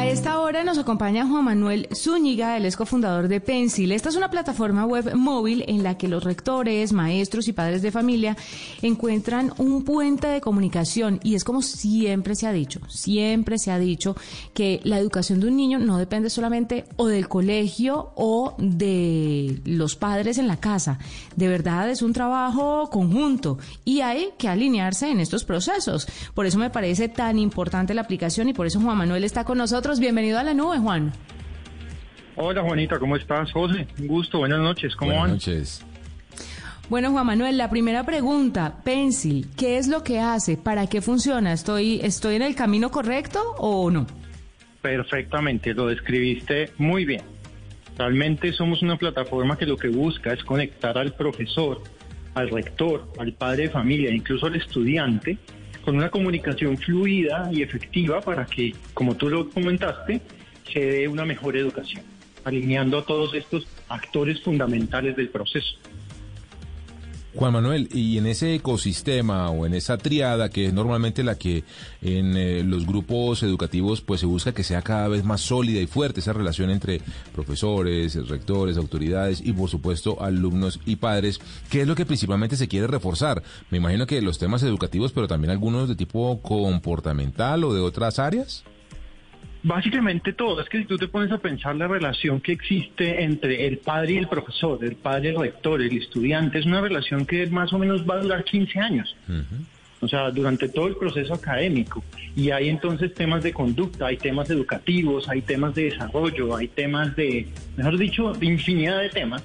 A esta hora nos acompaña Juan Manuel Zúñiga, el ex cofundador de Pencil. Esta es una plataforma web móvil en la que los rectores, maestros y padres de familia encuentran un puente de comunicación y es como siempre se ha dicho, siempre se ha dicho que la educación de un niño no depende solamente o del colegio o de los padres en la casa. De verdad es un trabajo conjunto y hay que alinearse en estos procesos. Por eso me parece tan importante la aplicación y por eso Juan Manuel está con nosotros. Bienvenido a la nube, Juan. Hola Juanita, ¿cómo estás? José, un gusto, buenas noches, ¿cómo Buenas van? noches. Bueno, Juan Manuel, la primera pregunta, Pencil, ¿qué es lo que hace? ¿Para qué funciona? ¿Estoy, estoy en el camino correcto o no? Perfectamente, lo describiste muy bien. Realmente somos una plataforma que lo que busca es conectar al profesor, al rector, al padre de familia, incluso al estudiante, con una comunicación fluida y efectiva para que, como tú lo comentaste, se dé una mejor educación, alineando a todos estos actores fundamentales del proceso. Juan Manuel, y en ese ecosistema o en esa triada que es normalmente la que en eh, los grupos educativos pues se busca que sea cada vez más sólida y fuerte esa relación entre profesores, rectores, autoridades y por supuesto alumnos y padres, ¿qué es lo que principalmente se quiere reforzar? Me imagino que los temas educativos, pero también algunos de tipo comportamental o de otras áreas. Básicamente todo, es que si tú te pones a pensar la relación que existe entre el padre y el profesor, el padre y el rector, el estudiante, es una relación que más o menos va a durar 15 años. O sea, durante todo el proceso académico. Y hay entonces temas de conducta, hay temas educativos, hay temas de desarrollo, hay temas de, mejor dicho, de infinidad de temas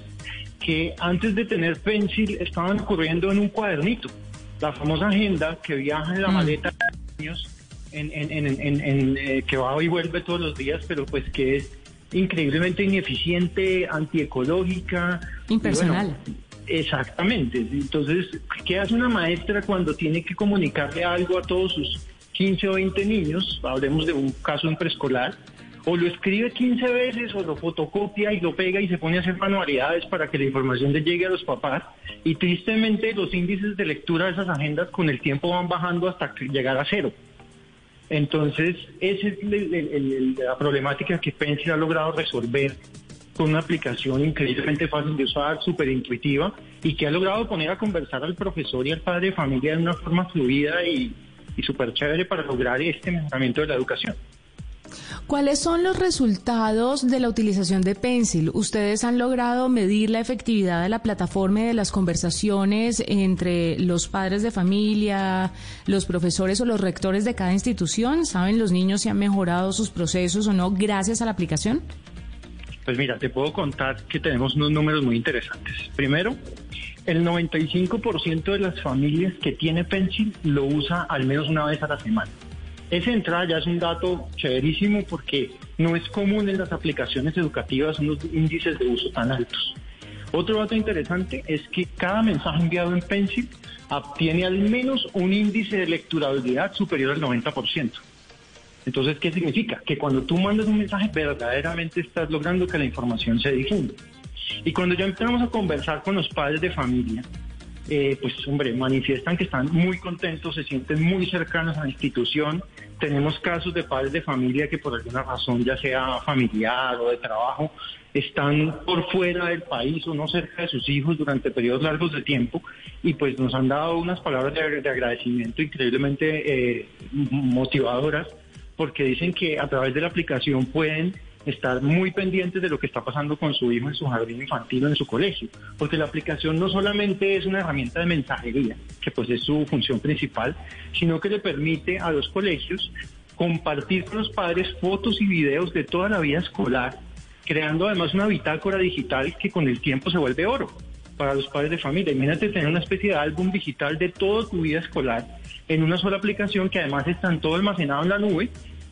que antes de tener Pencil estaban ocurriendo en un cuadernito. La famosa agenda que viaja en la maleta de niños en, en- en- en- en, eh, que va y vuelve todos los días, pero pues que es increíblemente ineficiente, antiecológica. Impersonal. bueno, exactamente. Entonces, ¿qué hace una maestra cuando tiene que comunicarle algo a todos sus 15 o 20 niños? Hablemos de un caso en preescolar. O lo escribe 15 veces o lo fotocopia y lo pega y se pone a hacer manualidades para que la información le llegue a los papás. Y tristemente los índices de lectura de esas agendas con el tiempo van bajando hasta llegar a cero. Entonces, esa es la problemática que Pencil ha logrado resolver con una aplicación increíblemente fácil de usar, súper intuitiva, y que ha logrado poner a conversar al profesor y al padre de familia de una forma fluida y, y súper chévere para lograr este mejoramiento de la educación. ¿Cuáles son los resultados de la utilización de Pencil? ¿Ustedes han logrado medir la efectividad de la plataforma y de las conversaciones entre los padres de familia, los profesores o los rectores de cada institución? ¿Saben los niños si han mejorado sus procesos o no gracias a la aplicación? Pues mira, te puedo contar que tenemos unos números muy interesantes. Primero, el 95% de las familias que tiene Pencil lo usa al menos una vez a la semana. Esa entrada ya es un dato chéverísimo porque no es común en las aplicaciones educativas unos índices de uso tan altos. Otro dato interesante es que cada mensaje enviado en Pencil obtiene al menos un índice de lecturabilidad superior al 90%. Entonces, ¿qué significa? Que cuando tú mandas un mensaje, verdaderamente estás logrando que la información se difunda. Y cuando ya empezamos a conversar con los padres de familia, eh, pues hombre, manifiestan que están muy contentos, se sienten muy cercanos a la institución. Tenemos casos de padres de familia que por alguna razón, ya sea familiar o de trabajo, están por fuera del país o no cerca de sus hijos durante periodos largos de tiempo y pues nos han dado unas palabras de, de agradecimiento increíblemente eh, motivadoras porque dicen que a través de la aplicación pueden estar muy pendientes de lo que está pasando con su hijo en su jardín infantil o en su colegio, porque la aplicación no solamente es una herramienta de mensajería, que pues es su función principal, sino que le permite a los colegios compartir con los padres fotos y videos de toda la vida escolar, creando además una bitácora digital que con el tiempo se vuelve oro. para los padres de familia. Imagínate tener una especie de álbum digital de toda tu vida escolar en una sola aplicación que además están todo almacenado en la nube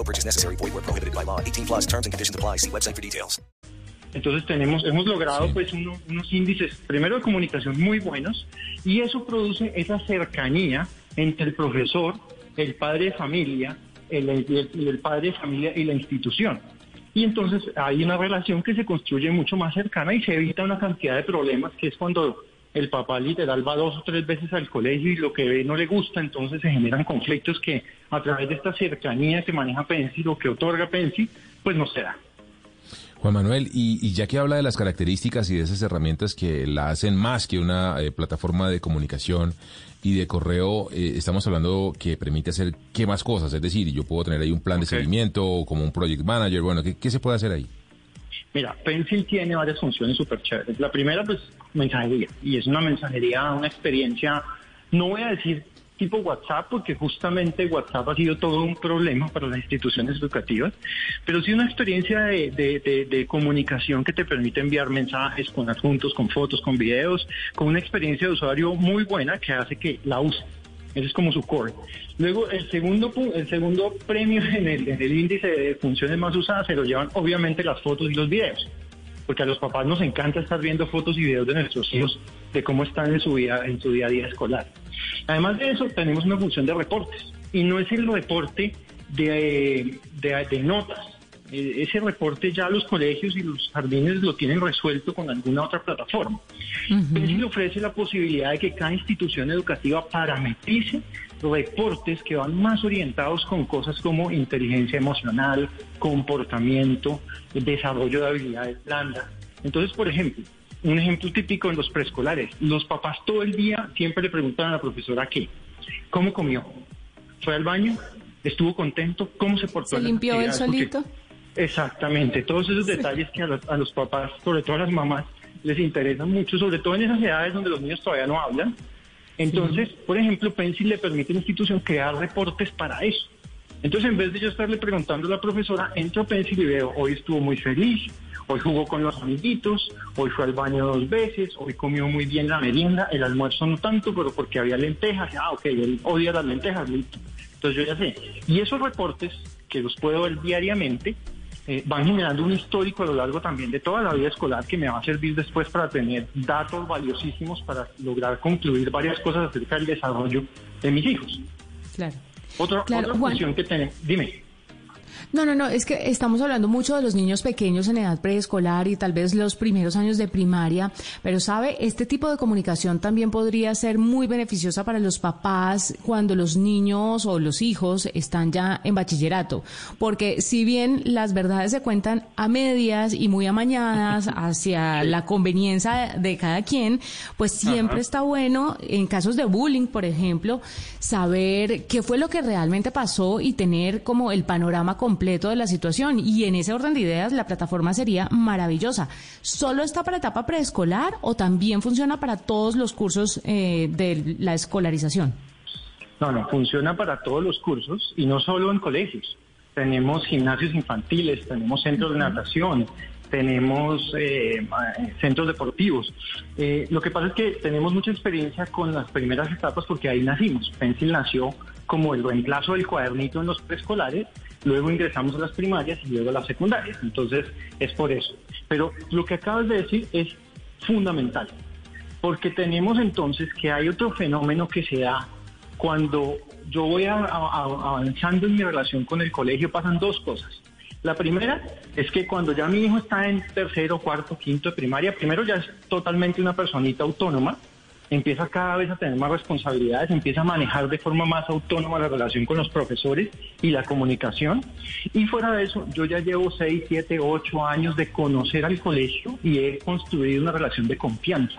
No purchase necessary. Void where prohibited by law. 18 plus terms and conditions apply. See website for details. Entonces tenemos, hemos logrado pues uno- unos índices primero de comunicación muy buenos y eso produce esa cercanía entre el profesor, el padre de familia, el, el- el padre de familia y la institución. Y entonces hay una relación que se construye mucho más cercana y se evita una cantidad de problemas que es cuando el papá literal va dos o tres veces al colegio y lo que ve no le gusta, entonces se generan conflictos que a través de esta cercanía que maneja Pensi, lo que otorga Pensi, pues no se da. Juan Manuel, y, y ya que habla de las características y de esas herramientas que la hacen más que una eh, plataforma de comunicación y de correo, eh, estamos hablando que permite hacer qué más cosas, es decir, yo puedo tener ahí un plan de seguimiento o como un project manager, bueno, ¿qué, qué se puede hacer ahí? Mira, Pencil tiene varias funciones súper chéveres. La primera, pues, mensajería. Y es una mensajería, una experiencia, no voy a decir tipo WhatsApp, porque justamente WhatsApp ha sido todo un problema para las instituciones educativas, pero sí una experiencia de, de- comunicación que te permite enviar mensajes con adjuntos, con fotos, con videos, con una experiencia de usuario muy buena que hace que la use. Ese es como su core. Luego, el segundo, el segundo premio en el, en el índice de funciones más usadas se lo llevan obviamente las fotos y los videos. Porque a los papás nos encanta estar viendo fotos y videos de nuestros hijos, de cómo están en su, vida, en su día a día escolar. Además de eso, tenemos una función de reportes. Y no es el reporte de, de- de notas. Eh, Ese reporte ya los colegios y los jardines lo tienen resuelto con alguna otra plataforma. Pensil ofrece la posibilidad de que cada institución educativa parametrice reportes que van más orientados con cosas como inteligencia emocional, comportamiento, desarrollo de habilidades blandas. Entonces, por ejemplo, un ejemplo típico en los preescolares, los papás todo el día siempre le preguntan a la profesora qué, cómo comió, fue al baño, estuvo contento, cómo se portó. ¿Se limpió él actividades? Porque- solito? Exactamente, todos esos detalles que a los, a los papás, sobre todo a las mamás, les interesan mucho, sobre todo en esas edades donde los niños todavía no hablan. Entonces, por ejemplo, Pencil le permite a la institución crear reportes para eso. Entonces, en vez de yo estarle preguntando a la profesora, entro a Pencil y veo, hoy estuvo muy feliz, hoy jugó con los amiguitos, hoy fue al baño dos veces, hoy comió muy bien la merienda, el almuerzo no tanto, pero porque había lentejas, ah, ok, él odia las lentejas, listo. Entonces yo ya sé. Y esos reportes, que los puedo ver diariamente, eh, van generando un histórico a lo largo también de toda la vida escolar que me va a servir después para tener datos valiosísimos para lograr concluir varias cosas acerca del desarrollo de mis hijos. Claro. Otra, Claro, otra Juan. función que tenemos, dime. No, no, no, es que estamos hablando mucho de los niños pequeños en edad preescolar y tal vez los primeros años de primaria, pero sabe, este tipo de comunicación también podría ser muy beneficiosa para los papás cuando los niños o los hijos están ya en bachillerato, porque si bien las verdades se cuentan a medias y muy amañadas hacia la conveniencia de cada quien, pues siempre está bueno en casos de bullying, por ejemplo, saber qué fue lo que realmente pasó y tener como el panorama completo de la situación. Y en ese orden de ideas, la plataforma sería maravillosa. ¿Solo está para etapa preescolar o también funciona para todos los cursos eh, de la escolarización? No, no, funciona para todos los cursos y no solo en colegios. Tenemos gimnasios infantiles, tenemos centros de natación, tenemos eh, centros deportivos. Eh, lo que pasa es que tenemos mucha experiencia con las primeras etapas porque ahí nacimos. Pencil nació como el reemplazo del cuadernito en los preescolares, luego ingresamos a las primarias y luego a las secundarias. Entonces, es por eso. Pero lo que acabas de decir es fundamental, porque tenemos entonces que hay otro fenómeno que se da cuando yo voy a- a- avanzando en mi relación con el colegio, pasan dos cosas. La primera es que cuando ya mi hijo está en tercero, cuarto, quinto de primaria, primero ya es totalmente una personita autónoma, empieza cada vez a tener más responsabilidades, empieza a manejar de forma más autónoma la relación con los profesores y la comunicación. Y fuera de eso, yo ya llevo seis, siete, ocho años de conocer al colegio y he construido una relación de confianza.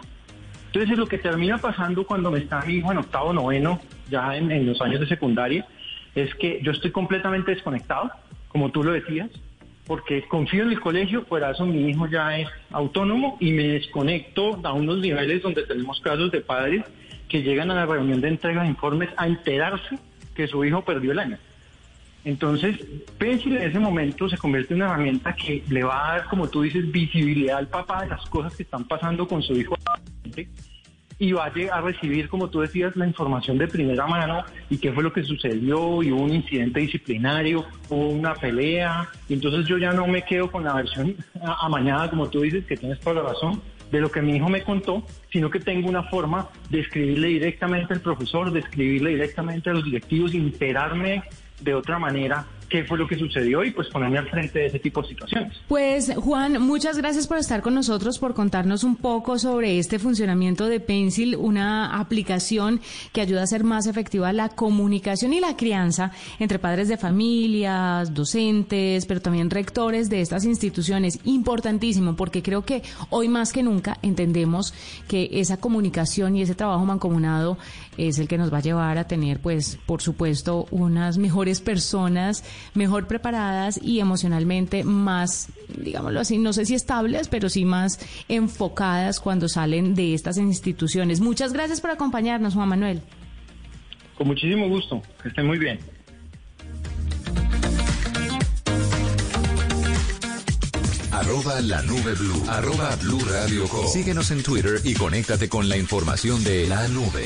Entonces lo que termina pasando cuando me está mi hijo en octavo, noveno, ya en, en los años de secundaria, es que yo estoy completamente desconectado, como tú lo decías, porque confío en el colegio, por eso mi hijo ya es autónomo y me desconecto a unos niveles donde tenemos casos de padres que llegan a la reunión de entrega de informes a enterarse que su hijo perdió el año. Entonces, Pencil en ese momento se convierte en una herramienta que le va a dar, como tú dices, visibilidad al papá de las cosas que están pasando con su hijo y va a recibir, como tú decías, la información de primera mano y qué fue lo que sucedió, y hubo un incidente disciplinario, hubo una pelea, y entonces yo ya no me quedo con la versión amañada, como tú dices, que tienes toda la razón, de lo que mi hijo me contó, sino que tengo una forma de escribirle directamente al profesor, de escribirle directamente a los directivos, y enterarme de otra manera qué fue lo que sucedió y pues ponerme al frente de ese tipo de situaciones. Pues Juan, muchas gracias por estar con nosotros, por contarnos un poco sobre este funcionamiento de Pencil, una aplicación que ayuda a hacer más efectiva la comunicación y la crianza entre padres de familias, docentes, pero también rectores de estas instituciones. Importantísimo, porque creo que hoy más que nunca entendemos que esa comunicación y ese trabajo mancomunado es el que nos va a llevar a tener, pues, por supuesto, unas mejores personas mejor preparadas y emocionalmente más, digámoslo así, no sé si estables, pero sí más enfocadas cuando salen de estas instituciones. Muchas gracias por acompañarnos, Juan Manuel. Con muchísimo gusto, que estén muy bien. Arroba la nube blue. Arroba blue radio Síguenos en Twitter y conéctate con la información de la nube.